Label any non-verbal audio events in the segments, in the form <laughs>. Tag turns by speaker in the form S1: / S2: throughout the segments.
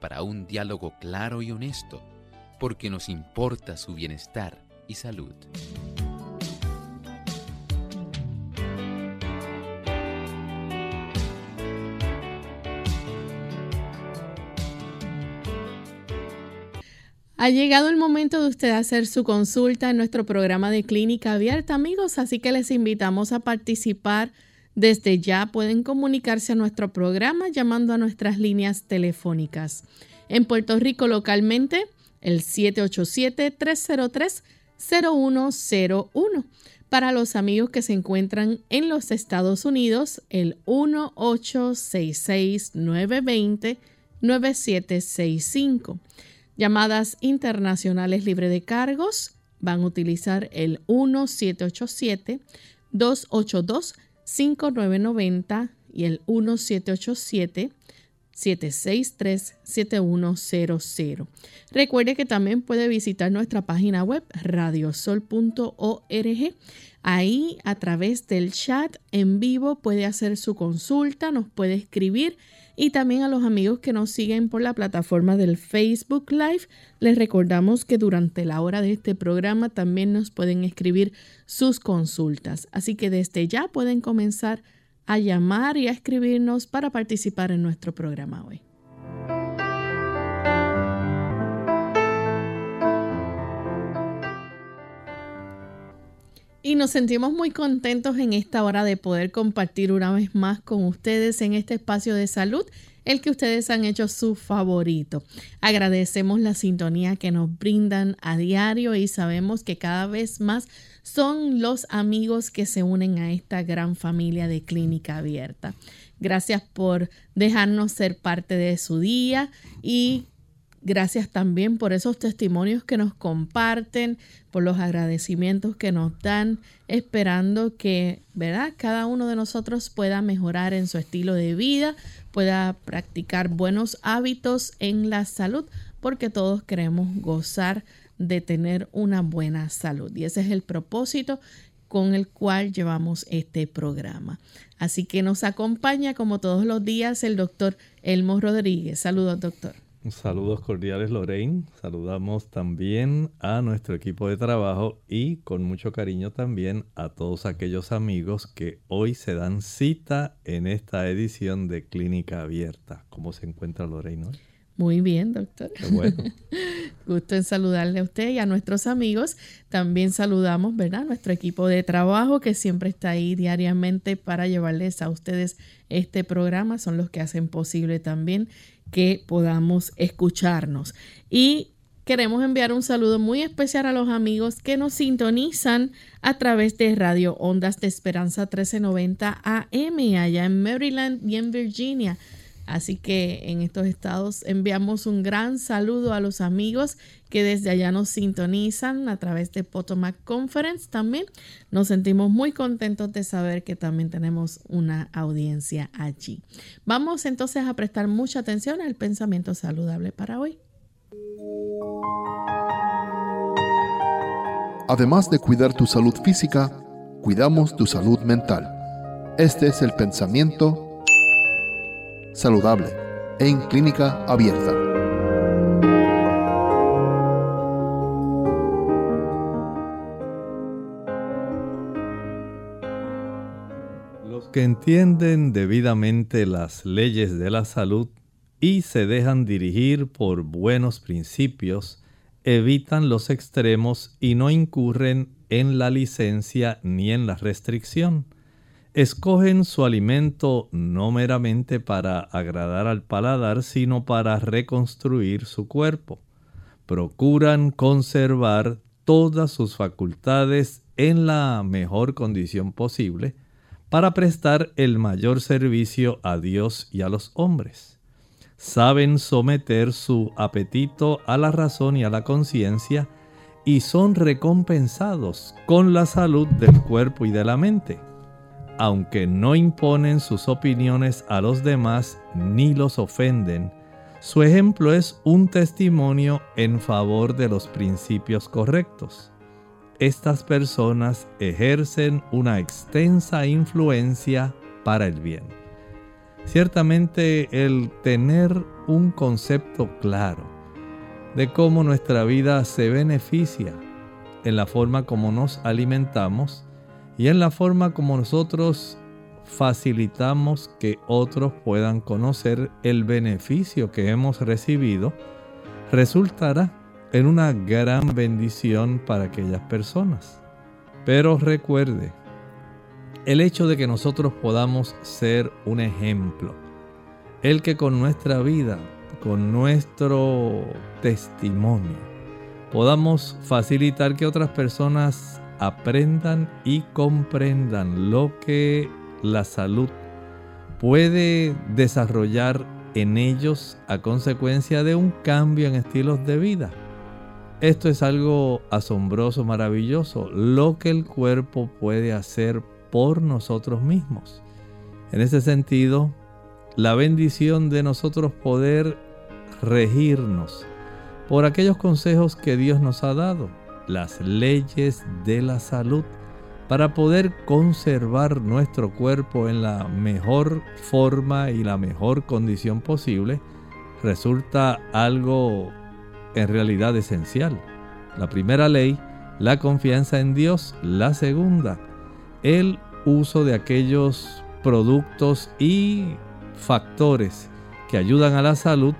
S1: para un diálogo claro y honesto, porque nos importa su bienestar y salud.
S2: Ha llegado el momento de usted hacer su consulta en nuestro programa de clínica abierta, amigos, así que les invitamos a participar. Desde ya pueden comunicarse a nuestro programa llamando a nuestras líneas telefónicas. En Puerto Rico localmente, el 787-303-0101. Para los amigos que se encuentran en los Estados Unidos, el 1866-920-9765. Llamadas internacionales libre de cargos van a utilizar el 1787-282-5990 y el 1787-763-7100. Recuerde que también puede visitar nuestra página web radiosol.org. Ahí a través del chat en vivo puede hacer su consulta, nos puede escribir y también a los amigos que nos siguen por la plataforma del Facebook Live. Les recordamos que durante la hora de este programa también nos pueden escribir sus consultas. Así que desde ya pueden comenzar a llamar y a escribirnos para participar en nuestro programa hoy. Y nos sentimos muy contentos en esta hora de poder compartir una vez más con ustedes en este espacio de salud, el que ustedes han hecho su favorito. Agradecemos la sintonía que nos brindan a diario y sabemos que cada vez más son los amigos que se unen a esta gran familia de clínica abierta. Gracias por dejarnos ser parte de su día y Gracias también por esos testimonios que nos comparten, por los agradecimientos que nos dan, esperando que, ¿verdad? Cada uno de nosotros pueda mejorar en su estilo de vida, pueda practicar buenos hábitos en la salud, porque todos queremos gozar de tener una buena salud. Y ese es el propósito con el cual llevamos este programa. Así que nos acompaña como todos los días el doctor Elmo Rodríguez. Saludos, doctor.
S3: Saludos cordiales Lorraine, saludamos también a nuestro equipo de trabajo y con mucho cariño también a todos aquellos amigos que hoy se dan cita en esta edición de Clínica Abierta. ¿Cómo se encuentra Lorraine
S2: Muy bien, doctor.
S3: Qué bueno. <laughs>
S2: Gusto en saludarle a usted y a nuestros amigos. También saludamos, ¿verdad? Nuestro equipo de trabajo que siempre está ahí diariamente para llevarles a ustedes este programa. Son los que hacen posible también que podamos escucharnos. Y queremos enviar un saludo muy especial a los amigos que nos sintonizan a través de Radio Ondas de Esperanza 1390 AM allá en Maryland y en Virginia. Así que en estos estados enviamos un gran saludo a los amigos que desde allá nos sintonizan a través de Potomac Conference también. Nos sentimos muy contentos de saber que también tenemos una audiencia allí. Vamos entonces a prestar mucha atención al pensamiento saludable para hoy.
S4: Además de cuidar tu salud física, cuidamos tu salud mental. Este es el pensamiento saludable en clínica abierta.
S3: Los que entienden debidamente las leyes de la salud y se dejan dirigir por buenos principios, evitan los extremos y no incurren en la licencia ni en la restricción escogen su alimento no meramente para agradar al paladar, sino para reconstruir su cuerpo. Procuran conservar todas sus facultades en la mejor condición posible para prestar el mayor servicio a Dios y a los hombres. saben someter su apetito a la razón y a la conciencia y son recompensados con la salud del cuerpo y de la mente. Aunque no imponen sus opiniones a los demás ni los ofenden, su ejemplo es un testimonio en favor de los principios correctos. Estas personas ejercen una extensa influencia para el bien. Ciertamente el tener un concepto claro de cómo nuestra vida se beneficia en la forma como nos alimentamos y en la forma como nosotros facilitamos que otros puedan conocer el beneficio que hemos recibido, resultará en una gran bendición para aquellas personas. Pero recuerde, el hecho de que nosotros podamos ser un ejemplo, el que con nuestra vida, con nuestro testimonio, podamos facilitar que otras personas aprendan y comprendan lo que la salud puede desarrollar en ellos a consecuencia de un cambio en estilos de vida. Esto es algo asombroso, maravilloso, lo que el cuerpo puede hacer por nosotros mismos. En ese sentido, la bendición de nosotros poder regirnos por aquellos consejos que Dios nos ha dado, las leyes de la salud, para poder conservar nuestro cuerpo en la mejor forma y la mejor condición posible, resulta algo en realidad esencial. La primera ley, la confianza en Dios. La segunda, el uso de aquellos productos y factores que ayudan a la salud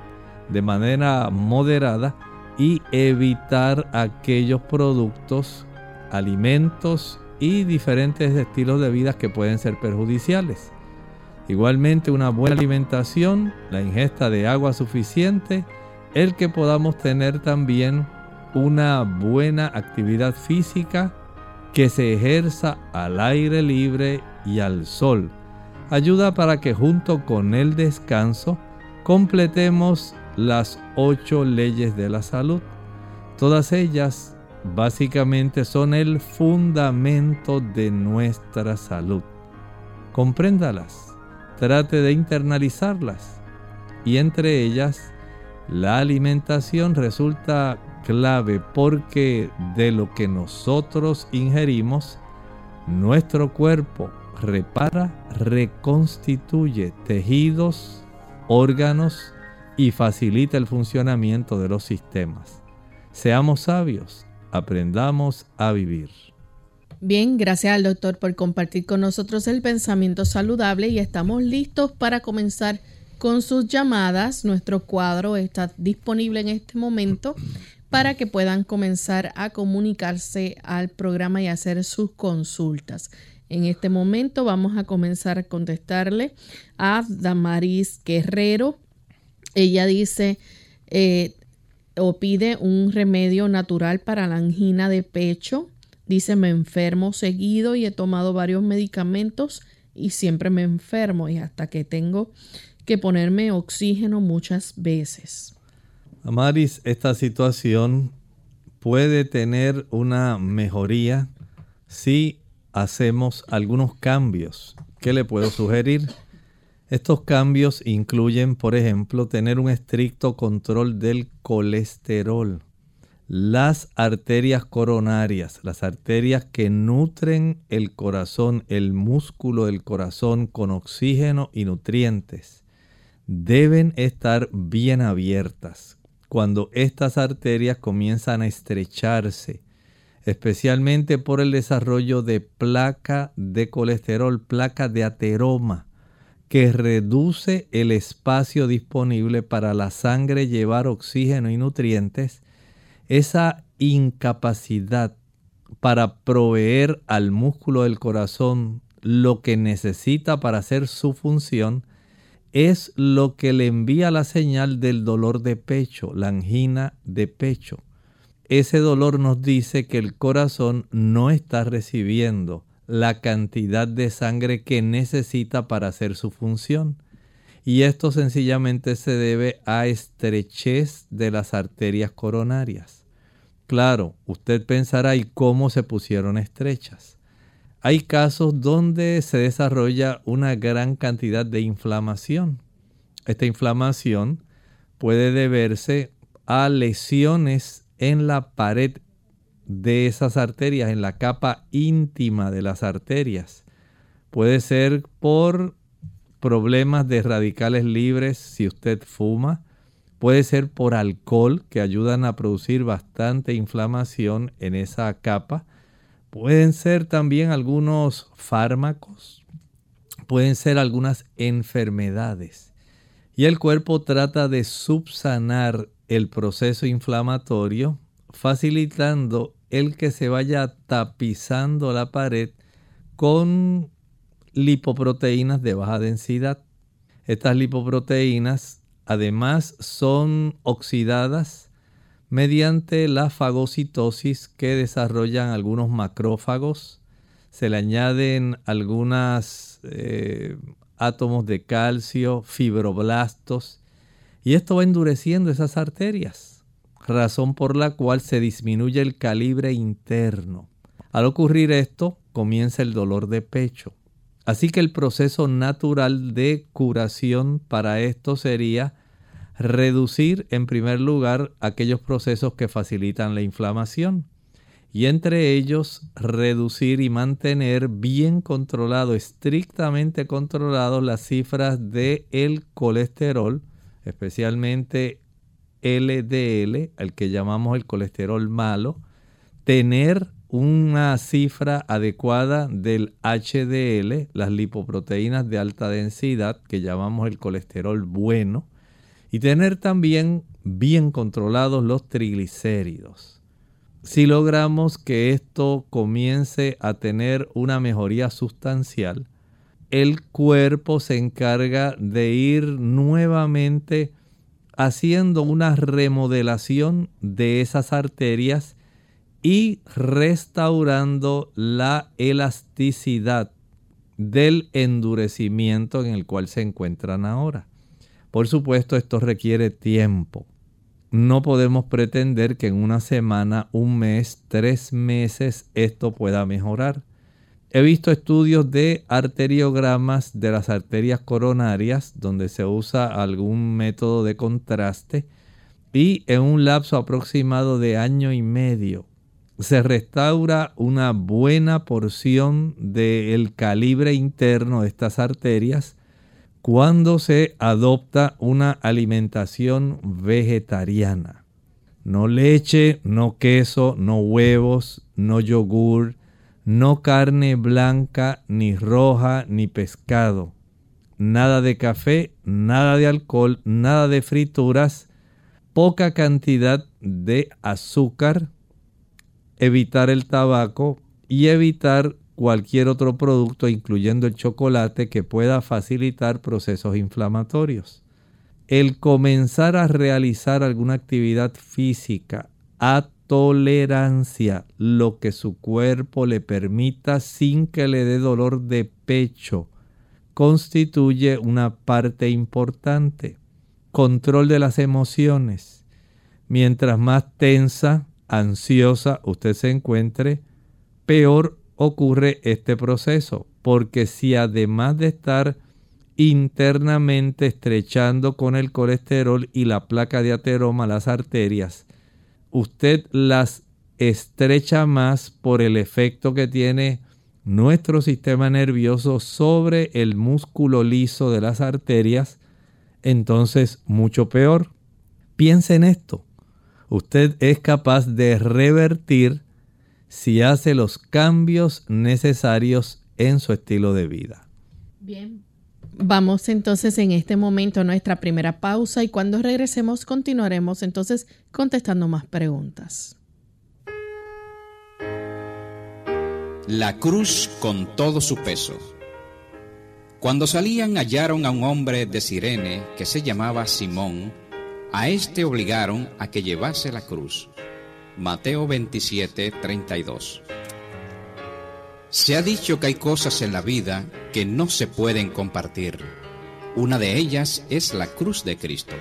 S3: de manera moderada y evitar aquellos productos, alimentos y diferentes estilos de vida que pueden ser perjudiciales. Igualmente una buena alimentación, la ingesta de agua suficiente, el que podamos tener también una buena actividad física que se ejerza al aire libre y al sol. Ayuda para que junto con el descanso completemos las ocho leyes de la salud. Todas ellas básicamente son el fundamento de nuestra salud. Compréndalas, trate de internalizarlas y entre ellas la alimentación resulta clave porque de lo que nosotros ingerimos, nuestro cuerpo repara, reconstituye tejidos, órganos y facilita el funcionamiento de los sistemas. Seamos sabios, aprendamos a vivir.
S2: Bien, gracias al doctor por compartir con nosotros el pensamiento saludable y estamos listos para comenzar con sus llamadas. Nuestro cuadro está disponible en este momento para que puedan comenzar a comunicarse al programa y hacer sus consultas. En este momento vamos a comenzar a contestarle a Damaris Guerrero. Ella dice eh, o pide un remedio natural para la angina de pecho. Dice, me enfermo seguido y he tomado varios medicamentos y siempre me enfermo y hasta que tengo que ponerme oxígeno muchas veces.
S3: Amaris, esta situación puede tener una mejoría si hacemos algunos cambios. ¿Qué le puedo sugerir? Estos cambios incluyen, por ejemplo, tener un estricto control del colesterol, las arterias coronarias, las arterias que nutren el corazón, el músculo del corazón con oxígeno y nutrientes. Deben estar bien abiertas cuando estas arterias comienzan a estrecharse, especialmente por el desarrollo de placa de colesterol, placa de ateroma, que reduce el espacio disponible para la sangre llevar oxígeno y nutrientes, esa incapacidad para proveer al músculo del corazón lo que necesita para hacer su función, es lo que le envía la señal del dolor de pecho, la angina de pecho. Ese dolor nos dice que el corazón no está recibiendo la cantidad de sangre que necesita para hacer su función. y esto sencillamente se debe a estrechez de las arterias coronarias. Claro, usted pensará, ¿y cómo se pusieron estrechas? Hay casos donde se desarrolla una gran cantidad de inflamación. Esta inflamación puede deberse a lesiones en la pared de esas arterias, en la capa íntima de las arterias. Puede ser por problemas de radicales libres si usted fuma. Puede ser por alcohol que ayudan a producir bastante inflamación en esa capa. Pueden ser también algunos fármacos. Pueden ser algunas enfermedades. Y el cuerpo trata de subsanar el proceso inflamatorio facilitando el que se vaya tapizando la pared con lipoproteínas de baja densidad. Estas lipoproteínas además son oxidadas mediante la fagocitosis que desarrollan algunos macrófagos. Se le añaden algunos eh, átomos de calcio, fibroblastos, y esto va endureciendo esas arterias, razón por la cual se disminuye el calibre interno. Al ocurrir esto, comienza el dolor de pecho. Así que el proceso natural de curación para esto sería reducir en primer lugar aquellos procesos que facilitan la inflamación y entre ellos reducir y mantener bien controlado, estrictamente controlado las cifras de el colesterol, especialmente LDL, el que llamamos el colesterol malo, tener una cifra adecuada del HDL, las lipoproteínas de alta densidad, que llamamos el colesterol bueno, y tener también bien controlados los triglicéridos. Si logramos que esto comience a tener una mejoría sustancial, el cuerpo se encarga de ir nuevamente haciendo una remodelación de esas arterias y restaurando la elasticidad del endurecimiento en el cual se encuentran ahora. Por supuesto, esto requiere tiempo. No podemos pretender que en una semana, un mes, tres meses esto pueda mejorar. He visto estudios de arteriogramas de las arterias coronarias donde se usa algún método de contraste y en un lapso aproximado de año y medio se restaura una buena porción del calibre interno de estas arterias cuando se adopta una alimentación vegetariana. No leche, no queso, no huevos, no yogur, no carne blanca, ni roja, ni pescado. Nada de café, nada de alcohol, nada de frituras, poca cantidad de azúcar, evitar el tabaco y evitar cualquier otro producto, incluyendo el chocolate, que pueda facilitar procesos inflamatorios. El comenzar a realizar alguna actividad física a tolerancia, lo que su cuerpo le permita sin que le dé dolor de pecho, constituye una parte importante. Control de las emociones. Mientras más tensa, ansiosa usted se encuentre, peor ocurre este proceso, porque si además de estar internamente estrechando con el colesterol y la placa de ateroma las arterias, usted las estrecha más por el efecto que tiene nuestro sistema nervioso sobre el músculo liso de las arterias, entonces mucho peor. Piense en esto. Usted es capaz de revertir si hace los cambios necesarios en su estilo de vida.
S2: Bien. Vamos entonces en este momento a nuestra primera pausa y cuando regresemos continuaremos entonces contestando más preguntas.
S5: La cruz con todo su peso. Cuando salían hallaron a un hombre de Sirene que se llamaba Simón. A este obligaron a que llevase la cruz. Mateo 27, 32. Se ha dicho que hay cosas en la vida que no se pueden compartir. Una de ellas es la cruz de Cristo.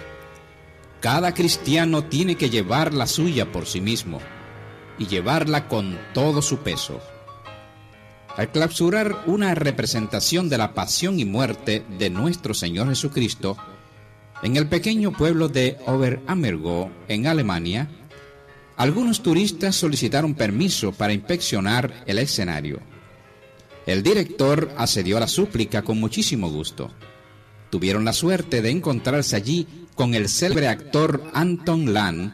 S5: Cada cristiano tiene que llevar la suya por sí mismo y llevarla con todo su peso. Al clausurar una representación de la pasión y muerte de nuestro Señor Jesucristo, en el pequeño pueblo de Oberammergau, en Alemania, algunos turistas solicitaron permiso para inspeccionar el escenario. El director accedió a la súplica con muchísimo gusto. Tuvieron la suerte de encontrarse allí con el célebre actor Anton Land,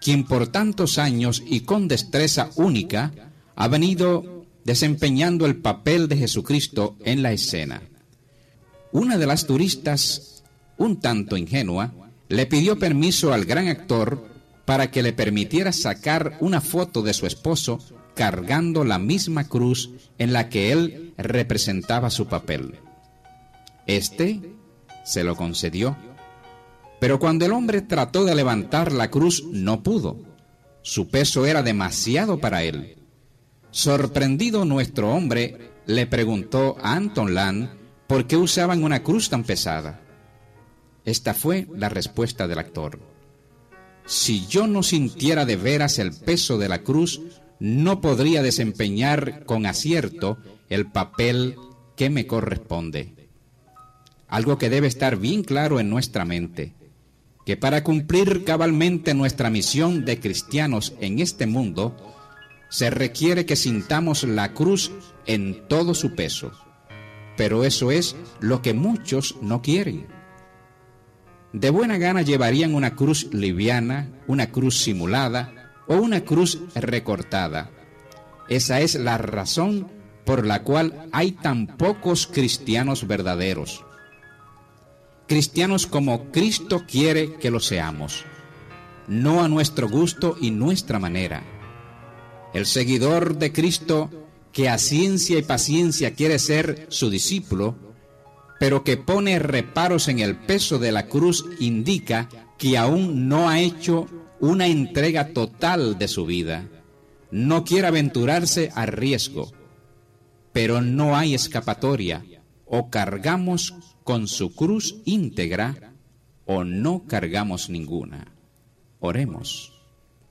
S5: quien por tantos años y con destreza única ha venido desempeñando el papel de Jesucristo en la escena. Una de las turistas, un tanto ingenua, le pidió permiso al gran actor para que le permitiera sacar una foto de su esposo cargando la misma cruz en la que él representaba su papel. Este se lo concedió pero cuando el hombre trató de levantar la cruz, no pudo. Su peso era demasiado para él. Sorprendido nuestro hombre, le preguntó a Anton Land por qué usaban una cruz tan pesada. Esta fue la respuesta del actor. Si yo no sintiera de veras el peso de la cruz, no podría desempeñar con acierto el papel que me corresponde. Algo que debe estar bien claro en nuestra mente que para cumplir cabalmente nuestra misión de cristianos en este mundo, se requiere que sintamos la cruz en todo su peso. Pero eso es lo que muchos no quieren. De buena gana llevarían una cruz liviana, una cruz simulada o una cruz recortada. Esa es la razón por la cual hay tan pocos cristianos verdaderos cristianos como Cristo quiere que lo seamos, no a nuestro gusto y nuestra manera. El seguidor de Cristo que a ciencia y paciencia quiere ser su discípulo, pero que pone reparos en el peso de la cruz, indica que aún no ha hecho una entrega total de su vida. No quiere aventurarse a riesgo, pero no hay escapatoria. O cargamos con su cruz íntegra o no cargamos ninguna. Oremos.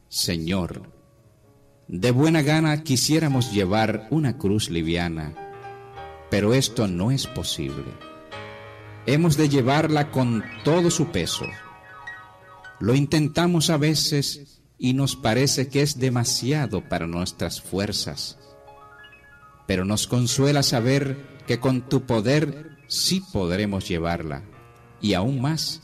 S5: Señor, de buena gana quisiéramos llevar una cruz liviana, pero esto no es posible. Hemos de llevarla con todo su peso. Lo intentamos a veces y nos parece que es demasiado para nuestras fuerzas, pero nos consuela saber que con tu poder sí podremos llevarla. Y aún más,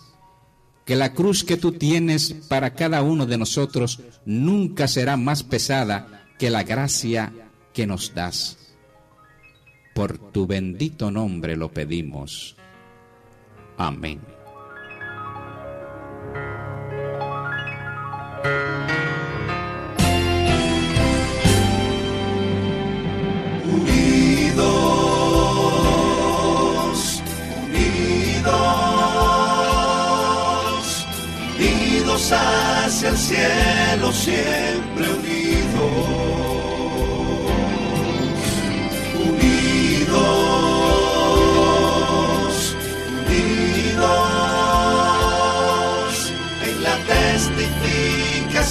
S5: que la cruz que tú tienes para cada uno de nosotros nunca será más pesada que la gracia que nos das. Por tu bendito nombre lo pedimos. Amén.
S6: Hacia el cielo siempre unidos, unidos,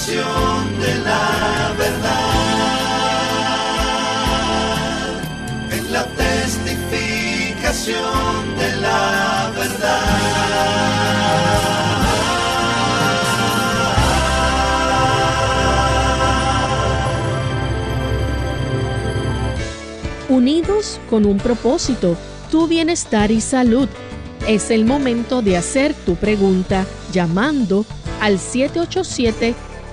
S6: de la verdad, en la testificación de la verdad.
S2: unidos con un propósito, tu bienestar y salud. Es el momento de hacer tu pregunta llamando al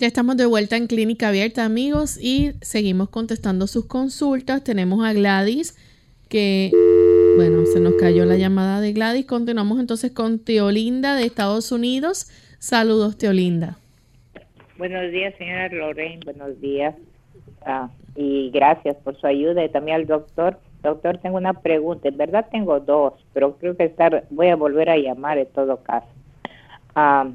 S2: Ya estamos de vuelta en Clínica Abierta, amigos, y seguimos contestando sus consultas. Tenemos a Gladys, que, bueno, se nos cayó la llamada de Gladys. Continuamos entonces con Teolinda de Estados Unidos. Saludos, Teolinda.
S7: Buenos días, señora Lorraine. Buenos días. Ah, y gracias por su ayuda y también al doctor. Doctor, tengo una pregunta. En verdad tengo dos, pero creo que estar, voy a volver a llamar en todo caso. Ah,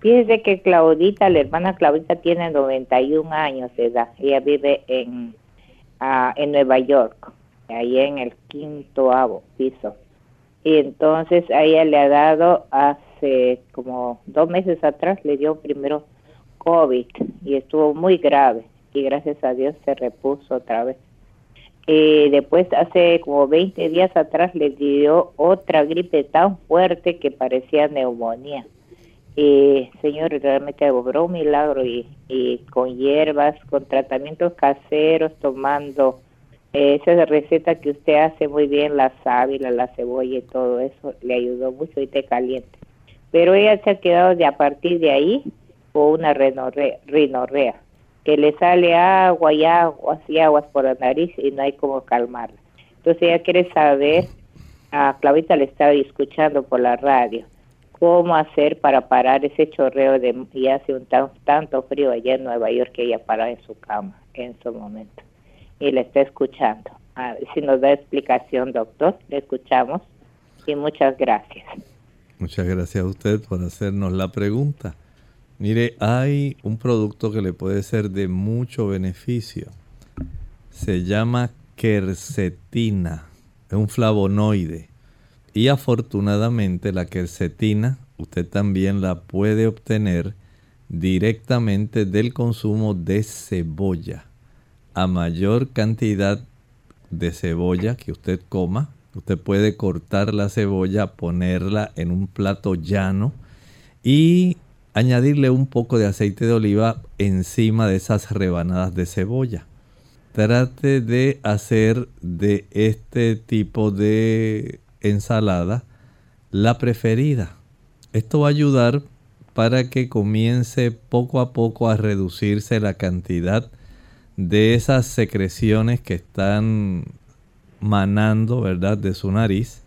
S7: fíjese que Claudita, la hermana Claudita, tiene 91 años de edad. Ella vive en, ah, en Nueva York, ahí en el quinto piso. Y entonces a ella le ha dado hace como dos meses atrás, le dio primero COVID y estuvo muy grave y gracias a Dios se repuso otra vez. Eh, después, hace como 20 días atrás, le dio otra gripe tan fuerte que parecía neumonía. Eh, señor, realmente obró un milagro y, con hierbas, con tratamientos caseros, tomando eh, esa receta que usted hace muy bien, la sábila, la cebolla y todo eso, le ayudó mucho y té caliente. Pero ella se ha quedado de a partir de ahí con una rinorrea que le sale agua y aguas y aguas por la nariz y no hay como calmarla. Entonces ella quiere saber, a Clavita le estaba escuchando por la radio, cómo hacer para parar ese chorreo de y hace un tanto frío allá en Nueva York que ella para en su cama en su momento y le está escuchando. Si nos da explicación, doctor, le escuchamos y muchas gracias.
S3: Muchas gracias a usted por hacernos la pregunta. Mire, hay un producto que le puede ser de mucho beneficio. Se llama quercetina. Es un flavonoide. Y afortunadamente la quercetina usted también la puede obtener directamente del consumo de cebolla. A mayor cantidad de cebolla que usted coma, usted puede cortar la cebolla, ponerla en un plato llano y añadirle un poco de aceite de oliva encima de esas rebanadas de cebolla. Trate de hacer de este tipo de ensalada la preferida. Esto va a ayudar para que comience poco a poco a reducirse la cantidad de esas secreciones que están manando, ¿verdad?, de su nariz.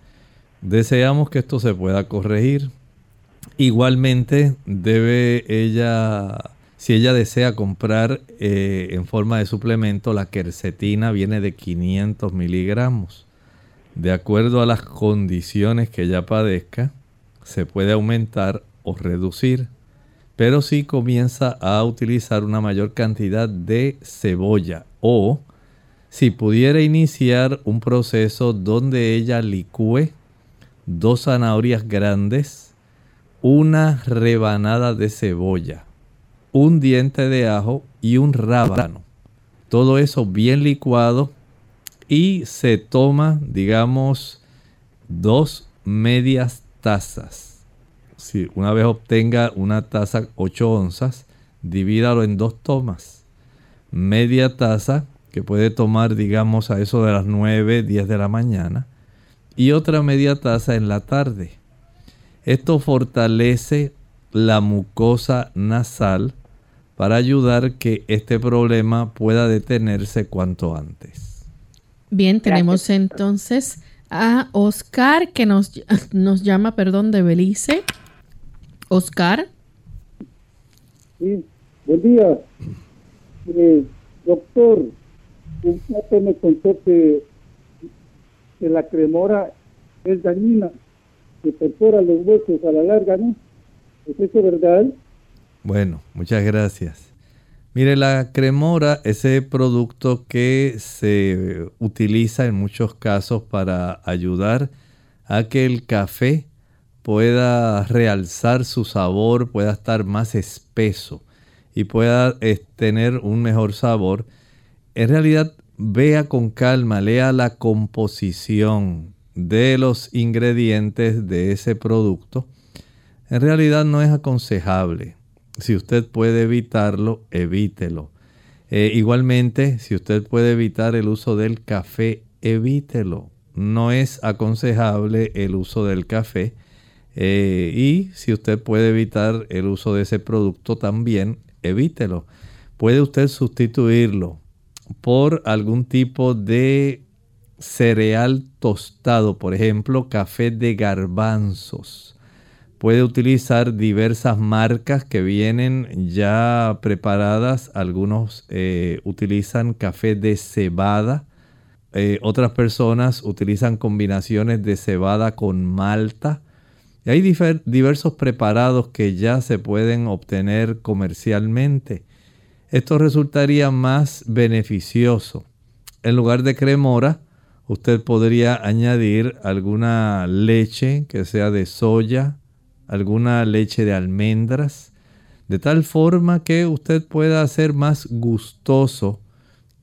S3: Deseamos que esto se pueda corregir. Igualmente debe ella, si ella desea comprar eh, en forma de suplemento, la quercetina viene de 500 miligramos. De acuerdo a las condiciones que ella padezca, se puede aumentar o reducir. Pero si comienza a utilizar una mayor cantidad de cebolla o si pudiera iniciar un proceso donde ella licúe dos zanahorias grandes, una rebanada de cebolla, un diente de ajo y un rábano. Todo eso bien licuado y se toma, digamos, dos medias tazas. Si una vez obtenga una taza 8 onzas, divídalo en dos tomas. Media taza que puede tomar, digamos, a eso de las 9, 10 de la mañana. Y otra media taza en la tarde. Esto fortalece la mucosa nasal para ayudar que este problema pueda detenerse cuanto antes.
S2: Bien, tenemos entonces a Oscar que nos, nos llama, perdón, de Belice. Oscar.
S8: Sí, buen día. Eh, doctor, usted me contó que, que la cremora es dañina que perfora los huesos a la larga, ¿no? ¿Es eso verdad?
S3: Bueno, muchas gracias. Mire, la cremora, ese producto que se utiliza en muchos casos para ayudar a que el café pueda realzar su sabor, pueda estar más espeso y pueda eh, tener un mejor sabor. En realidad, vea con calma, lea la composición, de los ingredientes de ese producto, en realidad no es aconsejable. Si usted puede evitarlo, evítelo. Eh, igualmente, si usted puede evitar el uso del café, evítelo. No es aconsejable el uso del café. Eh, y si usted puede evitar el uso de ese producto también, evítelo. Puede usted sustituirlo por algún tipo de cereal tostado, por ejemplo, café de garbanzos. Puede utilizar diversas marcas que vienen ya preparadas. Algunos eh, utilizan café de cebada. Eh, otras personas utilizan combinaciones de cebada con malta. Y hay diversos preparados que ya se pueden obtener comercialmente. Esto resultaría más beneficioso. En lugar de cremora, usted podría añadir alguna leche que sea de soya, alguna leche de almendras, de tal forma que usted pueda hacer más gustoso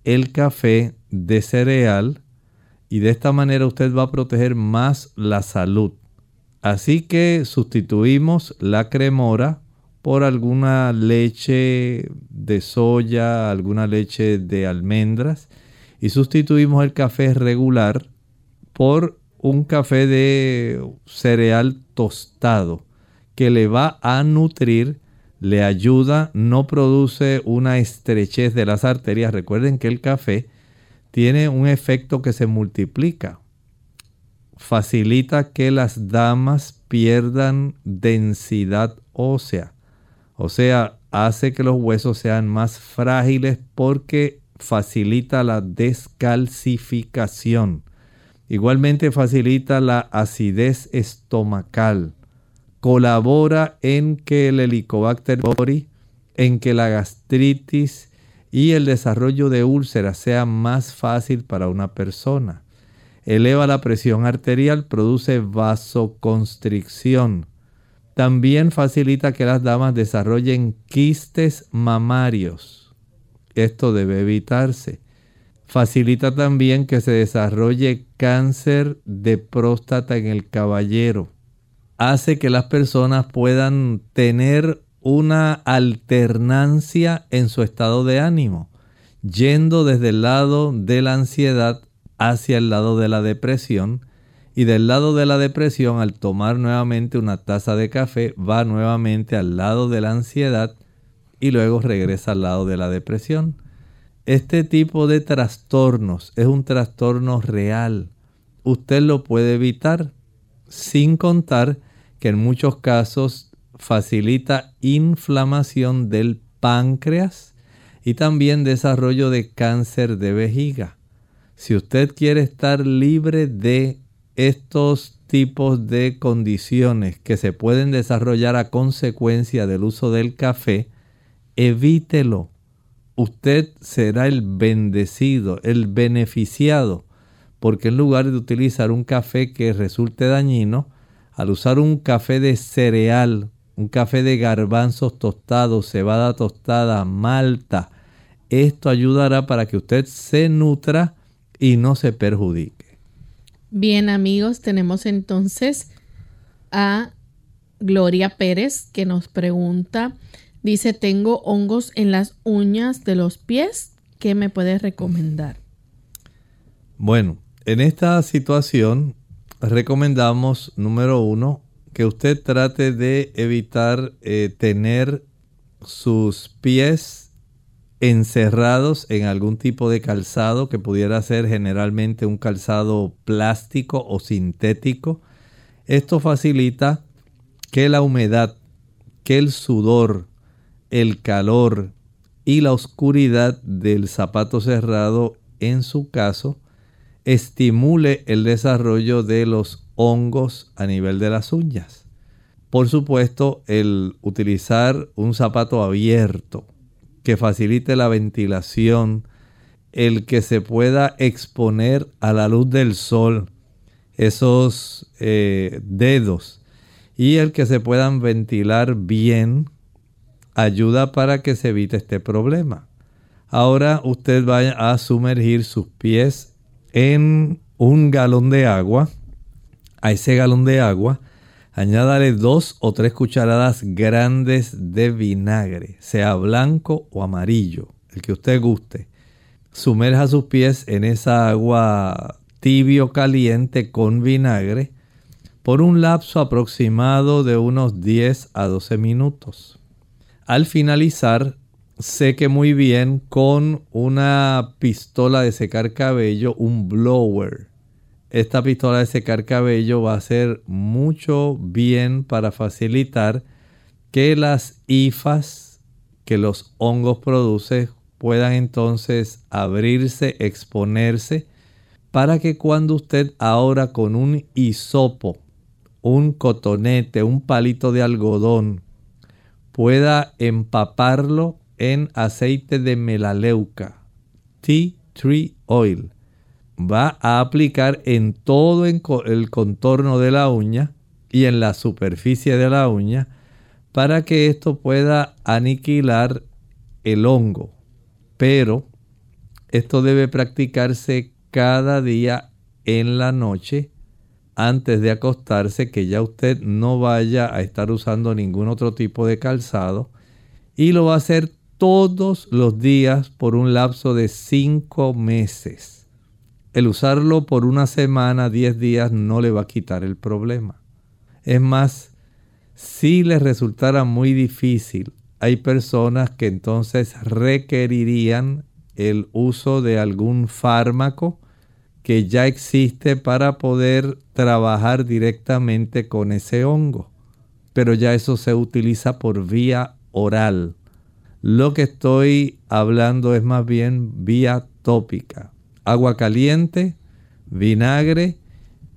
S3: el café de cereal y de esta manera usted va a proteger más la salud. Así que sustituimos la cremora por alguna leche de soya, alguna leche de almendras y sustituimos el café regular por un café de cereal tostado que le va a nutrir, le ayuda, no produce una estrechez de las arterias. Recuerden que el café tiene un efecto que se multiplica. Facilita que las damas pierdan densidad ósea. O sea, hace que los huesos sean más frágiles porque facilita la descalcificación. Igualmente facilita la acidez estomacal. Colabora en que el Helicobacter pylori, en que la gastritis y el desarrollo de úlceras sea más fácil para una persona. Eleva la presión arterial, produce vasoconstricción. También facilita que las damas desarrollen quistes mamarios esto debe evitarse. Facilita también que se desarrolle cáncer de próstata en el caballero. Hace que las personas puedan tener una alternancia en su estado de ánimo, yendo desde el lado de la ansiedad hacia el lado de la depresión y del lado de la depresión al tomar nuevamente una taza de café va nuevamente al lado de la ansiedad y luego regresa al lado de la depresión. Este tipo de trastornos es un trastorno real. Usted lo puede evitar sin contar que en muchos casos facilita inflamación del páncreas y también desarrollo de cáncer de vejiga. Si usted quiere estar libre de estos tipos de condiciones que se pueden desarrollar a consecuencia del uso del café, evítelo. Usted será el bendecido, el beneficiado, porque en lugar de utilizar un café que resulte dañino, al usar un café de cereal, un café de garbanzos tostados, cebada tostada, malta, esto ayudará para que usted se nutra y no se perjudique.
S2: Bien amigos, tenemos entonces a Gloria Pérez que nos pregunta Dice, tengo hongos en las uñas de los pies. ¿Qué me puedes recomendar?
S3: Bueno, en esta situación recomendamos, número uno, que usted trate de evitar eh, tener sus pies encerrados en algún tipo de calzado que pudiera ser generalmente un calzado plástico o sintético. Esto facilita que la humedad, que el sudor, el calor y la oscuridad del zapato cerrado, en su caso, estimule el desarrollo de los hongos a nivel de las uñas. Por supuesto, el utilizar un zapato abierto que facilite la ventilación, el que se pueda exponer a la luz del sol esos eh, dedos y el que se puedan ventilar bien ayuda para que se evite este problema. Ahora usted va a sumergir sus pies en un galón de agua. A ese galón de agua añádale dos o tres cucharadas grandes de vinagre, sea blanco o amarillo, el que usted guste. Sumerja sus pies en esa agua tibio caliente con vinagre por un lapso aproximado de unos 10 a 12 minutos. Al finalizar, seque muy bien con una pistola de secar cabello, un blower. Esta pistola de secar cabello va a hacer mucho bien para facilitar que las hifas que los hongos producen puedan entonces abrirse, exponerse, para que cuando usted ahora con un hisopo, un cotonete, un palito de algodón, pueda empaparlo en aceite de melaleuca, tea tree oil, va a aplicar en todo el contorno de la uña y en la superficie de la uña para que esto pueda aniquilar el hongo. Pero esto debe practicarse cada día en la noche antes de acostarse, que ya usted no vaya a estar usando ningún otro tipo de calzado. Y lo va a hacer todos los días por un lapso de cinco meses. El usarlo por una semana, diez días, no le va a quitar el problema. Es más, si le resultara muy difícil, hay personas que entonces requerirían el uso de algún fármaco que ya existe para poder trabajar directamente con ese hongo. Pero ya eso se utiliza por vía oral. Lo que estoy hablando es más bien vía tópica. Agua caliente, vinagre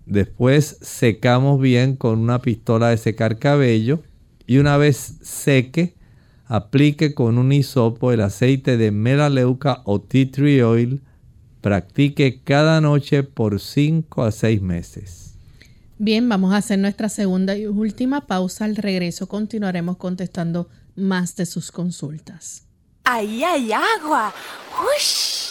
S3: Después secamos bien con una pistola de secar cabello y una vez seque, aplique con un hisopo el aceite de melaleuca o tea tree oil. Practique cada noche por 5 a 6 meses.
S2: Bien, vamos a hacer nuestra segunda y última pausa. Al regreso continuaremos contestando más de sus consultas.
S9: ¡Ahí hay agua! ¡Ush!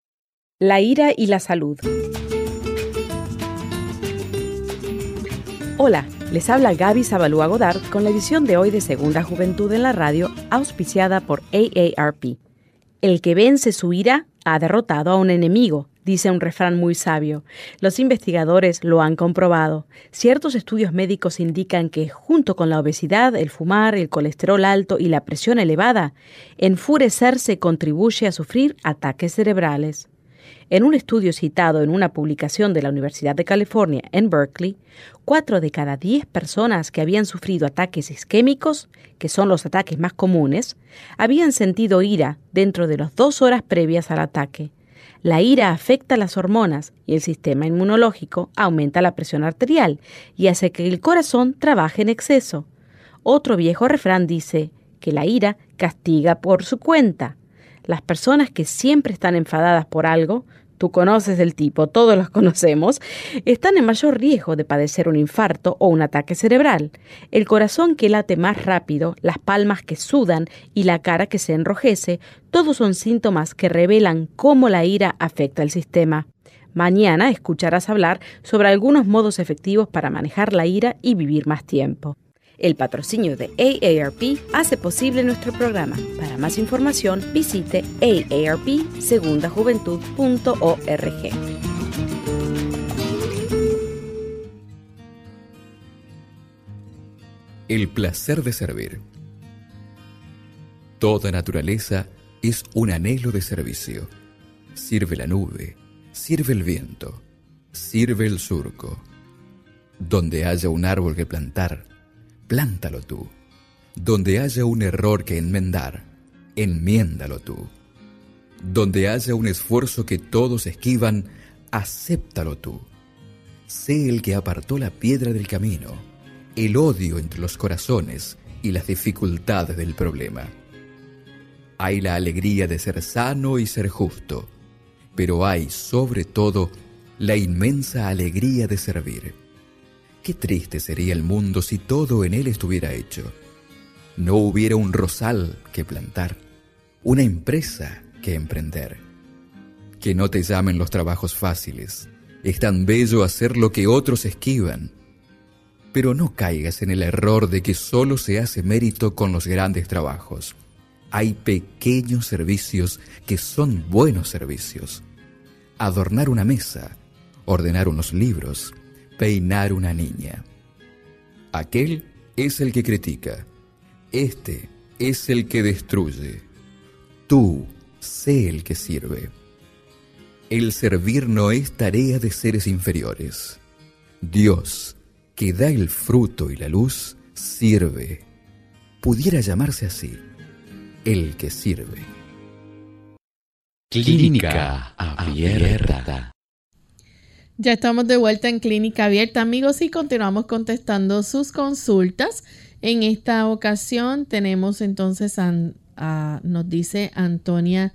S10: La ira y la salud. Hola, les habla Gaby Zabalúa Godard con la edición de hoy de Segunda Juventud en la Radio, auspiciada por AARP. El que vence su ira ha derrotado a un enemigo, dice un refrán muy sabio. Los investigadores lo han comprobado. Ciertos estudios médicos indican que, junto con la obesidad, el fumar, el colesterol alto y la presión elevada, enfurecerse contribuye a sufrir ataques cerebrales. En un estudio citado en una publicación de la Universidad de California en Berkeley, cuatro de cada diez personas que habían sufrido ataques isquémicos, que son los ataques más comunes, habían sentido ira dentro de las dos horas previas al ataque. La ira afecta las hormonas y el sistema inmunológico aumenta la presión arterial y hace que el corazón trabaje en exceso. Otro viejo refrán dice que la ira castiga por su cuenta. Las personas que siempre están enfadadas por algo tú conoces el tipo, todos los <laughs> conocemos, están en mayor riesgo de padecer un infarto o un ataque cerebral. El corazón que late más rápido, las palmas que sudan y la cara que se enrojece, todos son síntomas que revelan cómo la ira afecta el sistema. Mañana escucharás hablar sobre algunos modos efectivos para manejar la ira y vivir más tiempo. El patrocinio de AARP hace posible nuestro programa. Para más información visite aarpsegundajuventud.org.
S11: El placer de servir. Toda naturaleza es un anhelo de servicio. Sirve la nube, sirve el viento, sirve el surco. Donde haya un árbol que plantar, plántalo tú. Donde haya un error que enmendar, enmiéndalo tú. Donde haya un esfuerzo que todos esquivan, acéptalo tú. Sé el que apartó la piedra del camino, el odio entre los corazones y las dificultades del problema. Hay la alegría de ser sano y ser justo, pero hay sobre todo la inmensa alegría de servir. Qué triste sería el mundo si todo en él estuviera hecho. No hubiera un rosal que plantar, una empresa que emprender. Que no te llamen los trabajos fáciles. Es tan bello hacer lo que otros esquivan. Pero no caigas en el error de que solo se hace mérito con los grandes trabajos. Hay pequeños servicios que son buenos servicios. Adornar una mesa, ordenar unos libros, peinar una niña. Aquel es el que critica. Este es el que destruye. Tú sé el que sirve. El servir no es tarea de seres inferiores. Dios, que da el fruto y la luz, sirve. Pudiera llamarse así, el que sirve.
S1: Clínica abierta.
S2: Ya estamos de vuelta en Clínica Abierta, amigos, y continuamos contestando sus consultas. En esta ocasión tenemos entonces a, nos dice Antonia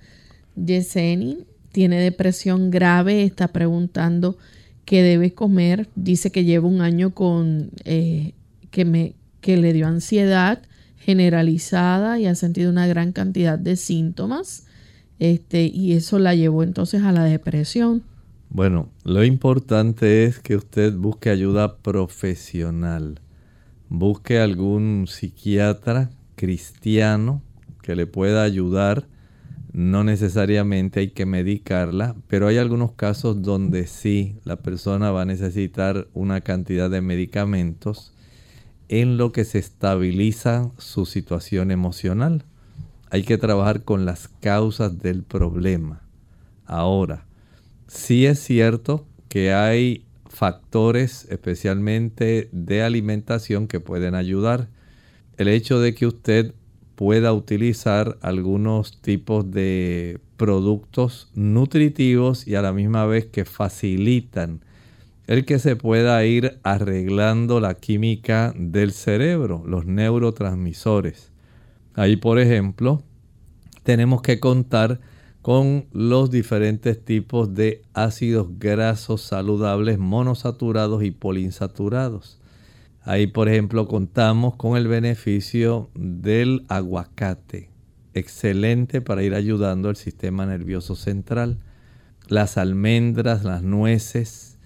S2: Yeseni, tiene depresión grave, está preguntando qué debe comer, dice que lleva un año con eh, que me que le dio ansiedad generalizada y ha sentido una gran cantidad de síntomas, este y eso la llevó entonces a la depresión.
S3: Bueno, lo importante es que usted busque ayuda profesional. Busque algún psiquiatra cristiano que le pueda ayudar. No necesariamente hay que medicarla, pero hay algunos casos donde sí la persona va a necesitar una cantidad de medicamentos en lo que se estabiliza su situación emocional. Hay que trabajar con las causas del problema. Ahora, Sí es cierto que hay factores especialmente de alimentación que pueden ayudar. El hecho de que usted pueda utilizar algunos tipos de productos nutritivos y a la misma vez que facilitan el que se pueda ir arreglando la química del cerebro, los neurotransmisores. Ahí, por ejemplo, tenemos que contar con los diferentes tipos de ácidos grasos saludables monosaturados y poliinsaturados. Ahí, por ejemplo, contamos con el beneficio del aguacate, excelente para ir ayudando al sistema nervioso central. Las almendras, las nueces,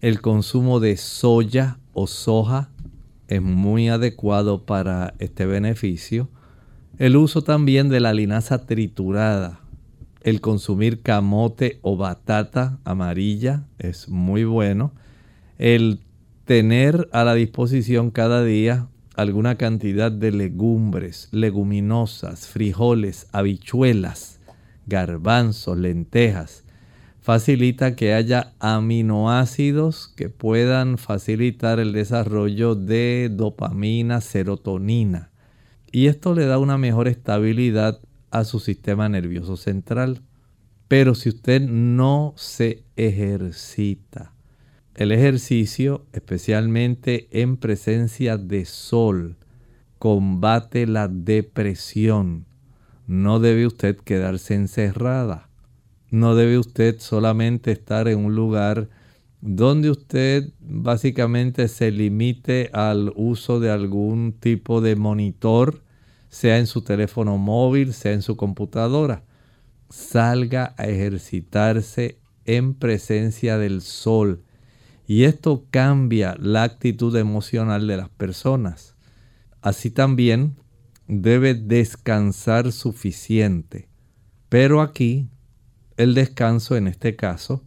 S3: el consumo de soya o soja es muy adecuado para este beneficio. El uso también de la linaza triturada el consumir camote o batata amarilla es muy bueno. El tener a la disposición cada día alguna cantidad de legumbres, leguminosas, frijoles, habichuelas, garbanzos, lentejas, facilita que haya aminoácidos que puedan facilitar el desarrollo de dopamina, serotonina. Y esto le da una mejor estabilidad a su sistema nervioso central. Pero si usted no se ejercita, el ejercicio, especialmente en presencia de sol, combate la depresión. No debe usted quedarse encerrada. No debe usted solamente estar en un lugar donde usted básicamente se limite al uso de algún tipo de monitor sea en su teléfono móvil, sea en su computadora. Salga a ejercitarse en presencia del sol. Y esto cambia la actitud emocional de las personas. Así también debe descansar suficiente. Pero aquí, el descanso en este caso,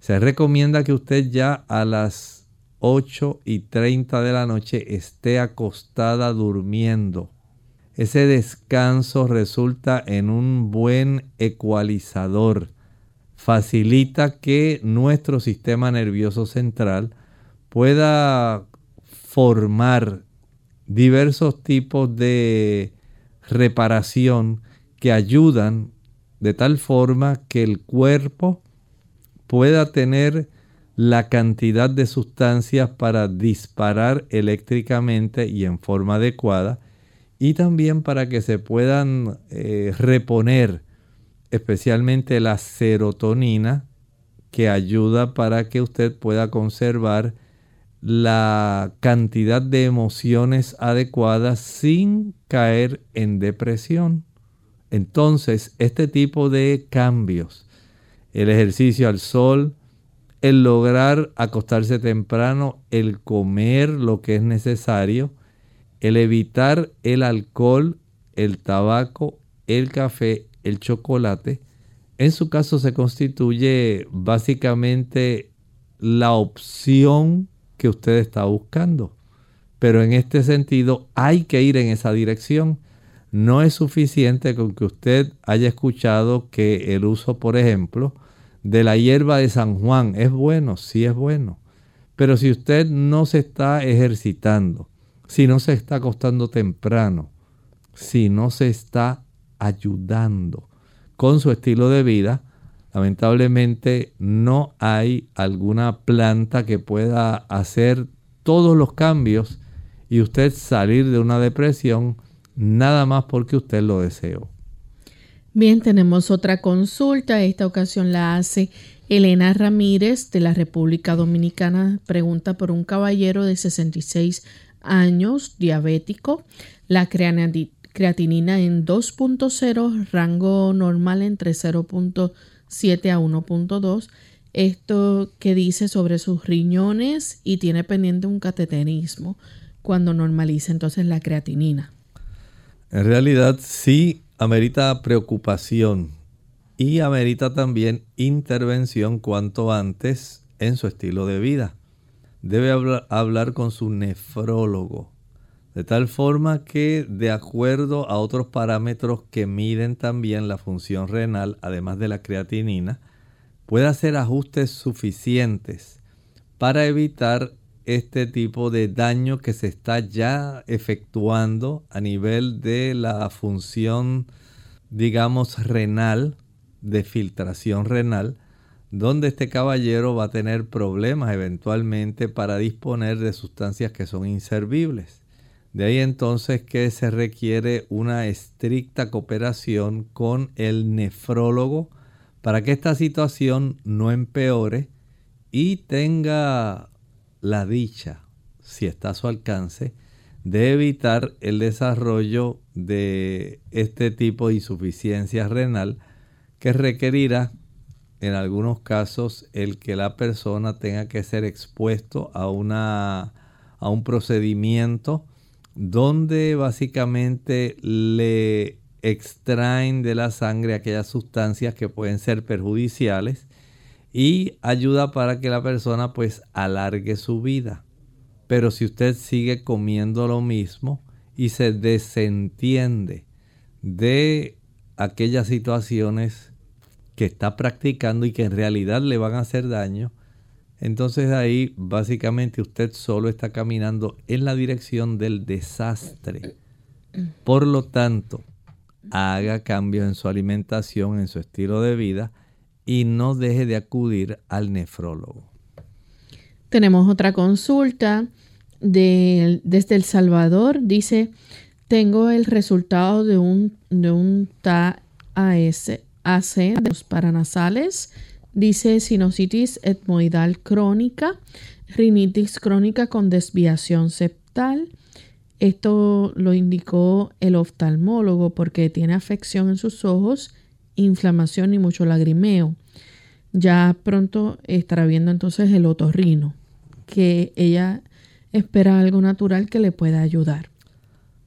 S3: se recomienda que usted ya a las 8 y 30 de la noche esté acostada durmiendo ese descanso resulta en un buen ecualizador. Facilita que nuestro sistema nervioso central pueda formar diversos tipos de reparación que ayudan de tal forma que el cuerpo pueda tener la cantidad de sustancias para disparar eléctricamente y en forma adecuada y también para que se puedan eh, reponer especialmente la serotonina que ayuda para que usted pueda conservar la cantidad de emociones adecuadas sin caer en depresión. Entonces, este tipo de cambios, el ejercicio al sol, el lograr acostarse temprano, el comer lo que es necesario, el evitar el alcohol, el tabaco, el café, el chocolate, en su caso se constituye básicamente la opción que usted está buscando. Pero en este sentido hay que ir en esa dirección. No es suficiente con que usted haya escuchado que el uso, por ejemplo, de la hierba de San Juan es bueno, sí es bueno. Pero si usted no se está ejercitando, si no se está acostando temprano, si no se está ayudando con su estilo de vida, lamentablemente no hay alguna planta que pueda hacer todos los cambios y usted salir de una depresión nada más porque usted lo deseó.
S2: Bien, tenemos otra consulta. Esta ocasión la hace Elena Ramírez de la República Dominicana. Pregunta por un caballero de 66 años, diabético. La creatinina en 2.0, rango normal entre 0.7 a 1.2. Esto que dice sobre sus riñones y tiene pendiente un cateterismo cuando normaliza entonces la creatinina.
S3: En realidad sí amerita preocupación y amerita también intervención cuanto antes en su estilo de vida debe hablar, con su nefrólogo, de tal forma que de acuerdo a otros parámetros que miden también la función renal, además de la creatinina, pueda hacer ajustes suficientes para evitar este tipo de daño que se está ya efectuando a nivel de la función, digamos, renal, de filtración renal, donde este caballero va a tener problemas eventualmente para disponer de sustancias que son inservibles. De ahí entonces que se requiere una estricta cooperación con el nefrólogo para que esta situación no empeore y tenga la dicha, si está a su alcance, de evitar el desarrollo de este tipo de insuficiencia renal que requerirá en algunos casos el que la persona tenga que ser expuesto a, una, a un procedimiento donde básicamente le extraen de la sangre aquellas sustancias que pueden ser perjudiciales y ayuda para que la persona pues alargue su vida. Pero si usted sigue comiendo lo mismo y se desentiende de aquellas situaciones que está practicando y que en realidad le van a hacer daño, entonces ahí básicamente usted solo está caminando en la dirección del desastre. Por lo tanto, haga cambios en su alimentación, en su estilo de vida y no deje de acudir al nefrólogo.
S2: Tenemos otra consulta de, desde El Salvador. Dice, tengo el resultado de un, de un TAS AC de los paranasales, dice sinusitis etmoidal crónica, rinitis crónica con desviación septal. Esto lo indicó el oftalmólogo porque tiene afección en sus ojos, inflamación y mucho lagrimeo. Ya pronto estará viendo entonces el otorrino, que ella espera algo natural que le pueda ayudar.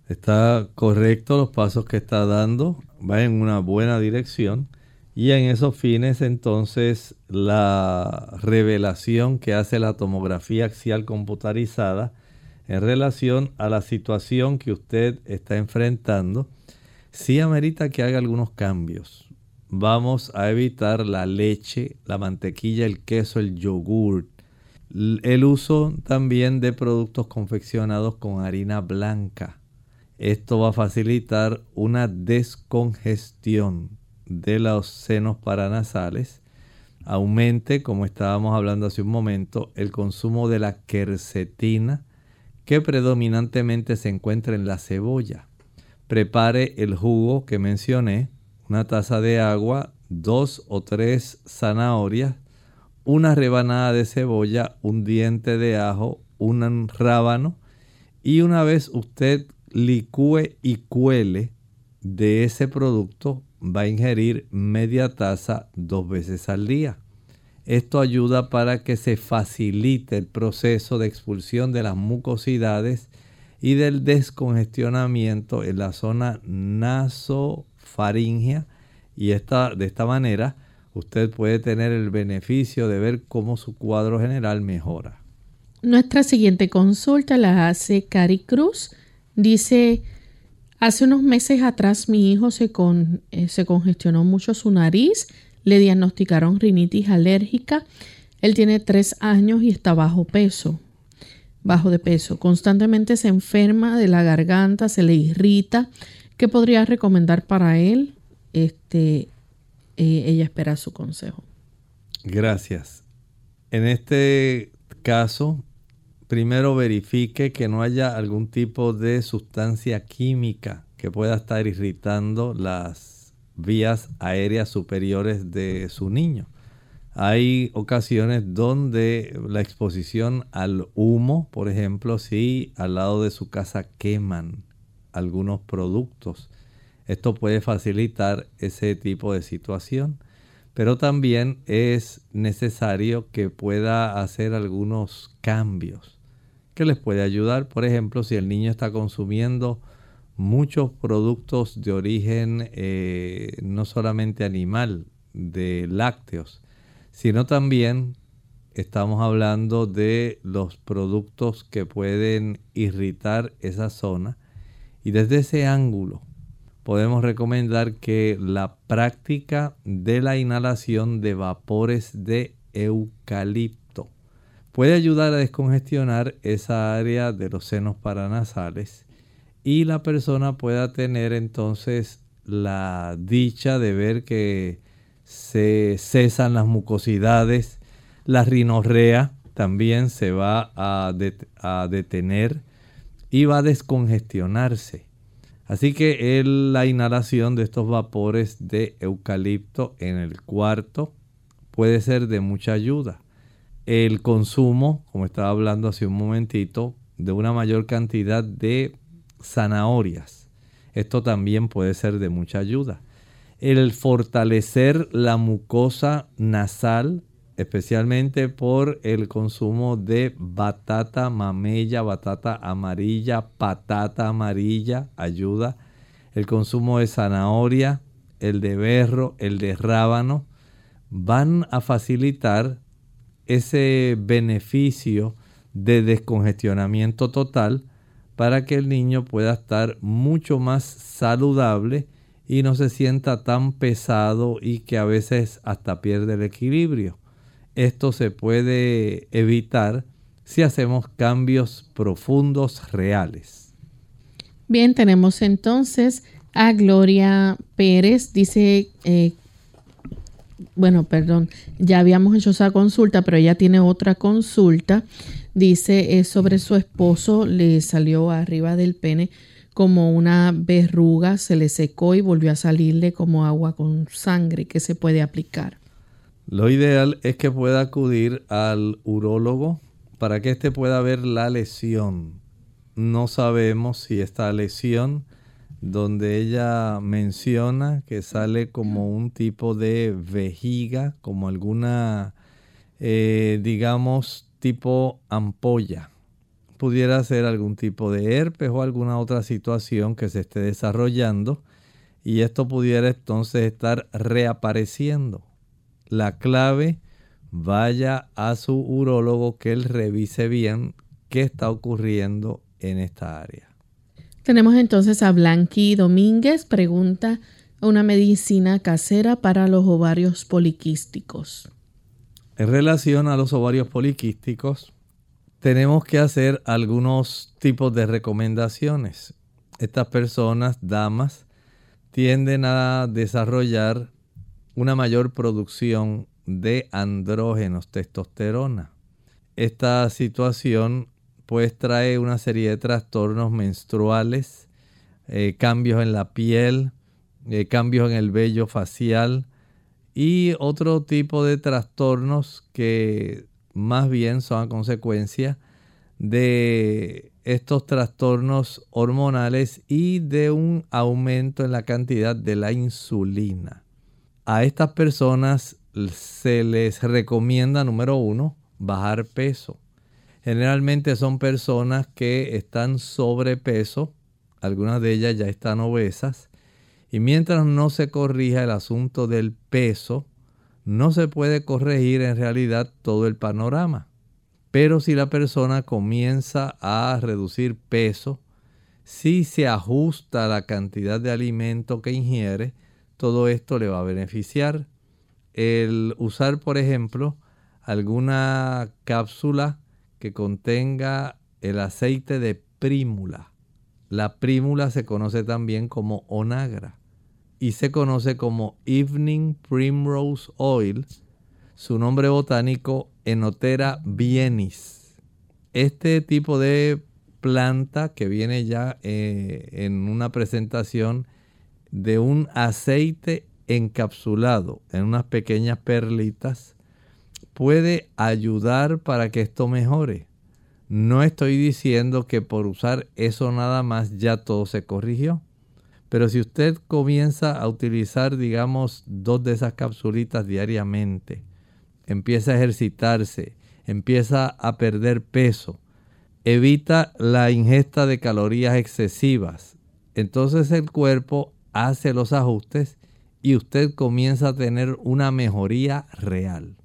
S3: Está correcto los pasos que está dando va en una buena dirección y en esos fines entonces la revelación que hace la tomografía axial computarizada en relación a la situación que usted está enfrentando, sí amerita que haga algunos cambios. Vamos a evitar la leche, la mantequilla, el queso, el yogur, el uso también de productos confeccionados con harina blanca Esto va a facilitar una descongestión de los senos paranasales. Aumente, como estábamos hablando hace un momento, el consumo de la quercetina que predominantemente se encuentra en la cebolla. Prepare el jugo que mencioné, una taza de agua, dos o tres zanahorias, una rebanada de cebolla, un diente de ajo, un rábano y una vez usted licúe y cuele de ese producto va a ingerir media taza dos veces al día. Esto ayuda para que se facilite el proceso de expulsión de las mucosidades y del descongestionamiento en la zona nasofaringea y esta, de esta manera usted puede tener el beneficio de ver cómo su cuadro general mejora.
S2: Nuestra siguiente consulta la hace Cari Cruz. Dice, hace unos meses atrás mi hijo se, eh, se congestionó mucho su nariz le diagnosticaron rinitis alérgica. Él tiene tres años y está bajo peso, bajo de peso. Constantemente se enferma de la garganta, se le irrita. ¿Qué podría recomendar para él? Este, eh, ella espera su consejo.
S3: Gracias. En este caso, primero verifique que no haya algún tipo de sustancia química que pueda estar irritando las vías aéreas superiores de su niño. Hay ocasiones donde la exposición al humo, por ejemplo, si al lado de su casa queman algunos productos, esto puede facilitar ese tipo de situación. Pero también es necesario que pueda hacer algunos cambios que les puede ayudar. Por ejemplo, si el niño está consumiendo muchos productos de origen eh, no solamente animal, de lácteos, sino también estamos hablando de los productos que pueden irritar esa zona. Y desde ese ángulo podemos recomendar que la práctica de la inhalación de vapores de eucalipto puede ayudar a descongestionar esa área de los senos paranasales y la persona pueda tener entonces la dicha de ver que se cesan las mucosidades, la rinorrea también se va a, detener y va a descongestionarse. Así que la inhalación de estos vapores de eucalipto en el cuarto puede ser de mucha ayuda. El consumo, como estaba hablando hace un momentito, de una mayor cantidad de zanahorias. Esto también puede ser de mucha ayuda. El fortalecer la mucosa nasal, especialmente por el consumo de batata mamella, batata amarilla, patata amarilla, ayuda. El consumo de zanahoria, el de berro, el de rábano, van a facilitar ese beneficio de descongestionamiento total para que el niño pueda estar mucho más saludable y no se sienta tan pesado y que a veces hasta pierde el equilibrio. Esto se puede evitar si hacemos cambios profundos reales.
S2: Bien, tenemos entonces a Gloria Pérez. Dice, eh, bueno, perdón, ya habíamos hecho esa consulta, pero ella tiene otra consulta Dice es sobre su esposo, le salió arriba del pene como una verruga, se le secó y volvió a salirle como agua con sangre que se puede aplicar.
S3: Lo ideal es que pueda acudir al urólogo para que éste pueda ver la lesión. No sabemos si esta lesión donde ella menciona que sale como un tipo de vejiga, como alguna, eh, digamos, tipo ampolla. Pudiera ser algún tipo de herpes o alguna otra situación que se esté desarrollando y esto pudiera entonces estar reapareciendo. La clave, vaya a su urólogo que él revise bien qué está ocurriendo en esta área.
S2: Tenemos entonces a Blanqui Domínguez, pregunta una medicina casera para los ovarios poliquísticos.
S3: En relación a los ovarios poliquísticos, tenemos que hacer algunos tipos de recomendaciones. Estas personas, damas, tienden a desarrollar una mayor producción de andrógenos, testosterona. Esta situación pues trae una serie de trastornos menstruales, eh, cambios en la piel, eh, cambios en el vello facial y otro tipo de trastornos que más bien son a consecuencia de estos trastornos hormonales y de un aumento en la cantidad de la insulina. A estas personas se les recomienda, número uno, bajar peso. Generalmente son personas que están sobrepeso, algunas de ellas ya están obesas, y mientras no se corrija el asunto del peso, no se puede corregir en realidad todo el panorama. Pero si la persona comienza a reducir peso, si se ajusta la cantidad de alimento que ingiere, todo esto le va a beneficiar. El usar, por ejemplo, alguna cápsula que contenga el aceite de prímula. La prímula se conoce también como onagra y se conoce como Evening Primrose Oil. Su nombre botánico Enotera bienis. Este tipo de planta que viene ya eh, en una presentación de un aceite encapsulado en unas pequeñas perlitas puede ayudar para que esto mejore. No estoy diciendo que por usar eso nada más ya todo se corrigió. Pero si usted comienza a utilizar, digamos, dos de esas capsulitas diariamente, empieza a ejercitarse, empieza a perder peso, evita la ingesta de calorías excesivas, entonces el cuerpo hace los ajustes y usted comienza a tener una mejoría real.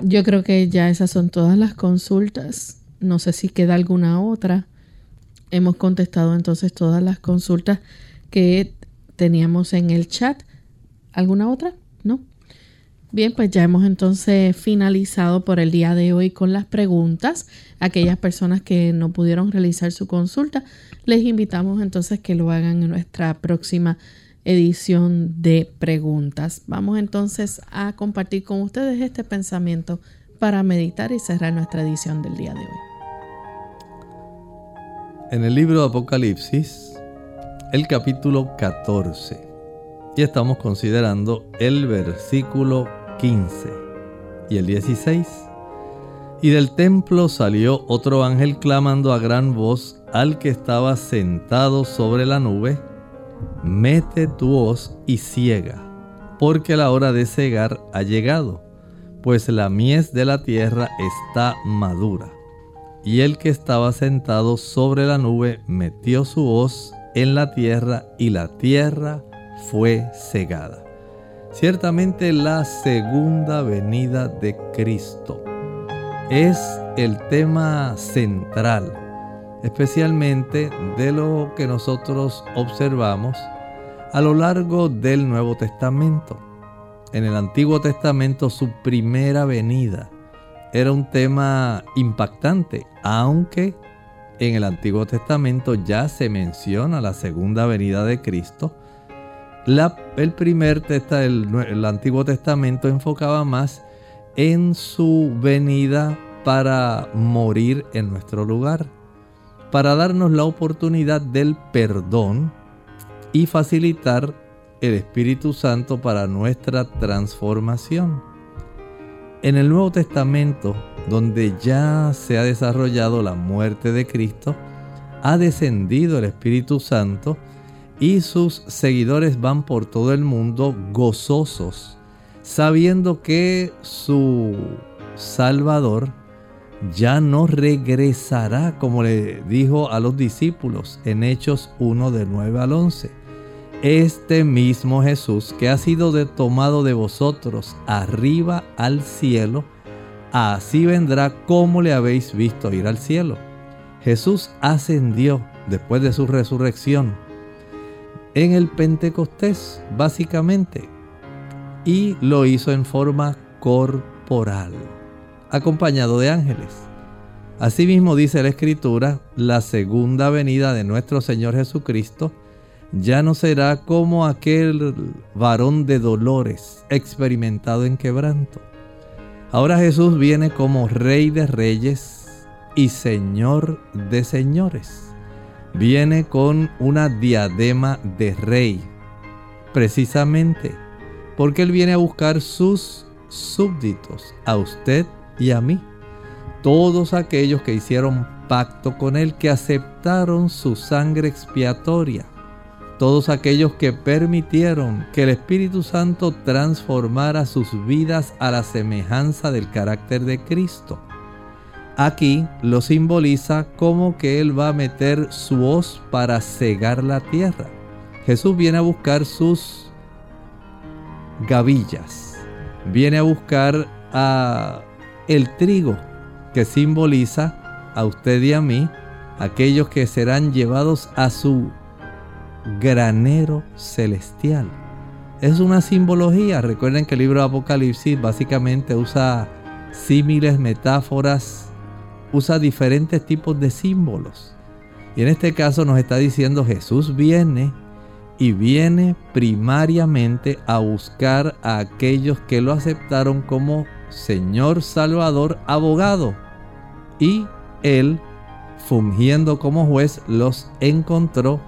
S2: Yo creo que ya esas son todas las consultas. No sé si queda alguna otra. Hemos contestado entonces todas las consultas que teníamos en el chat. ¿Alguna otra? ¿No? Bien, pues ya hemos entonces finalizado por el día de hoy con las preguntas. Aquellas personas que no pudieron realizar su consulta, les invitamos entonces que lo hagan en nuestra próxima edición de preguntas. Vamos entonces a compartir con ustedes este pensamiento para meditar y cerrar nuestra edición del día de hoy.
S3: En el libro de Apocalipsis, el capítulo 14, y estamos considerando el versículo 15 y el 16. Y del templo salió otro ángel clamando a gran voz al que estaba sentado sobre la nube, mete tu hoz y ciega, porque la hora de cegar ha llegado, pues la mies de la tierra está madura. Y el que estaba sentado sobre la nube metió su hoz en la tierra y la tierra fue cegada ciertamente la segunda venida de Cristo. Es el tema central, especialmente de lo que nosotros observamos a lo largo del Nuevo Testamento. En el Antiguo Testamento su primera venida era un tema impactante, aunque en el Antiguo Testamento ya se menciona la segunda venida de Cristo el primer testa, el, Antiguo Testamento enfocaba más en su venida para morir en nuestro lugar, para darnos la oportunidad del perdón y facilitar el Espíritu Santo para nuestra transformación. En el Nuevo Testamento, donde ya se ha desarrollado la muerte de Cristo, ha descendido el Espíritu Santo y sus seguidores van por todo el mundo gozosos, sabiendo que su Salvador ya no regresará, como le dijo a los discípulos en Hechos 1 de 9 al 11. Este mismo Jesús que ha sido tomado de vosotros arriba al cielo, así vendrá como le habéis visto ir al cielo. Jesús ascendió después de su resurrección en el Pentecostés, básicamente. Y lo hizo en forma corporal, acompañado de ángeles. Asimismo dice la Escritura, la segunda venida de nuestro Señor Jesucristo ya no será como aquel varón de dolores experimentado en quebranto. Ahora Jesús viene como Rey de Reyes y Señor de Señores. Viene con una diadema de rey, precisamente porque Él viene a buscar sus súbditos, a usted y a mí. Todos aquellos que hicieron pacto con Él, que aceptaron su sangre expiatoria. Todos aquellos que permitieron que el Espíritu Santo transformara sus vidas a la semejanza del carácter de Cristo. Aquí lo simboliza como que Él va a meter su hoz para cegar la tierra. Jesús viene a buscar sus gavillas. Viene a buscar a el trigo que simboliza a usted y a mí, aquellos que serán llevados a su granero celestial. Es una simbología. Recuerden que el libro de Apocalipsis básicamente usa símiles, metáforas, usa diferentes tipos de símbolos. Y en este caso nos está diciendo Jesús viene y viene primariamente a buscar a aquellos que lo aceptaron como Señor Salvador, abogado. Y Él, fungiendo como juez, los encontró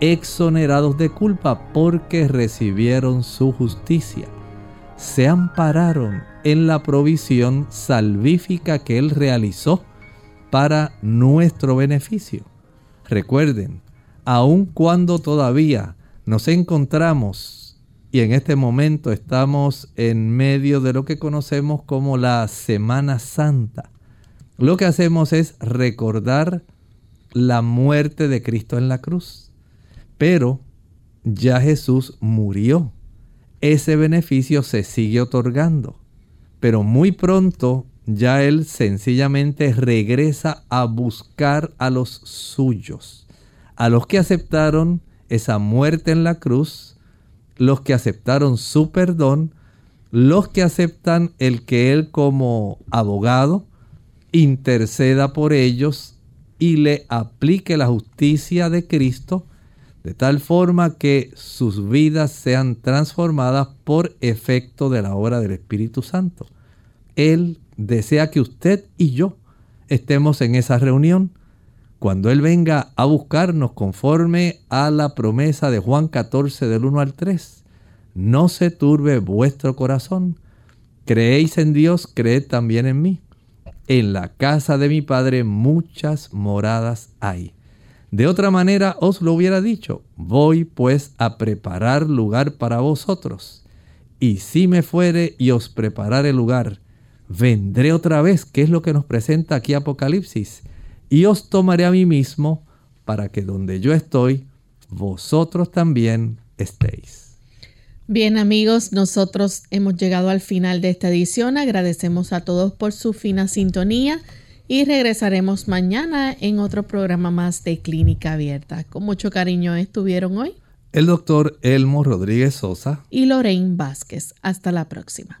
S3: exonerados de culpa porque recibieron su justicia. Se ampararon en la provisión salvífica que Él realizó para nuestro beneficio. Recuerden, aun cuando todavía nos encontramos y en este momento estamos en medio de lo que conocemos como la Semana Santa. Lo que hacemos es recordar la muerte de Cristo en la cruz. Pero ya Jesús murió. Ese beneficio se sigue otorgando. Pero muy pronto ya Él sencillamente regresa a buscar a los suyos, a los que aceptaron esa muerte en la cruz, los que aceptaron su perdón, los que aceptan el que Él como abogado interceda por ellos y le aplique la justicia de Cristo, de tal forma que sus vidas sean transformadas por efecto de la obra del Espíritu Santo. Él desea que usted y yo estemos en esa reunión cuando Él venga a buscarnos conforme a la promesa de Juan 14 del 1 al 3. No se turbe vuestro corazón. Creéis en Dios, creed también en mí. En la casa de mi Padre muchas moradas hay. De otra manera os lo hubiera dicho, voy pues a preparar lugar para vosotros. Y si me fuere y os preparare lugar, vendré otra vez, que es lo que nos presenta aquí Apocalipsis y os tomaré a mí mismo para que donde yo estoy, vosotros también estéis.
S2: Bien amigos, nosotros hemos llegado al final de esta edición. Agradecemos a todos por su fina sintonía y regresaremos mañana en otro programa más de Clínica Abierta. Con mucho cariño estuvieron hoy
S3: el doctor Elmo Rodríguez Sosa
S2: y Lorraine Vázquez. Hasta la próxima.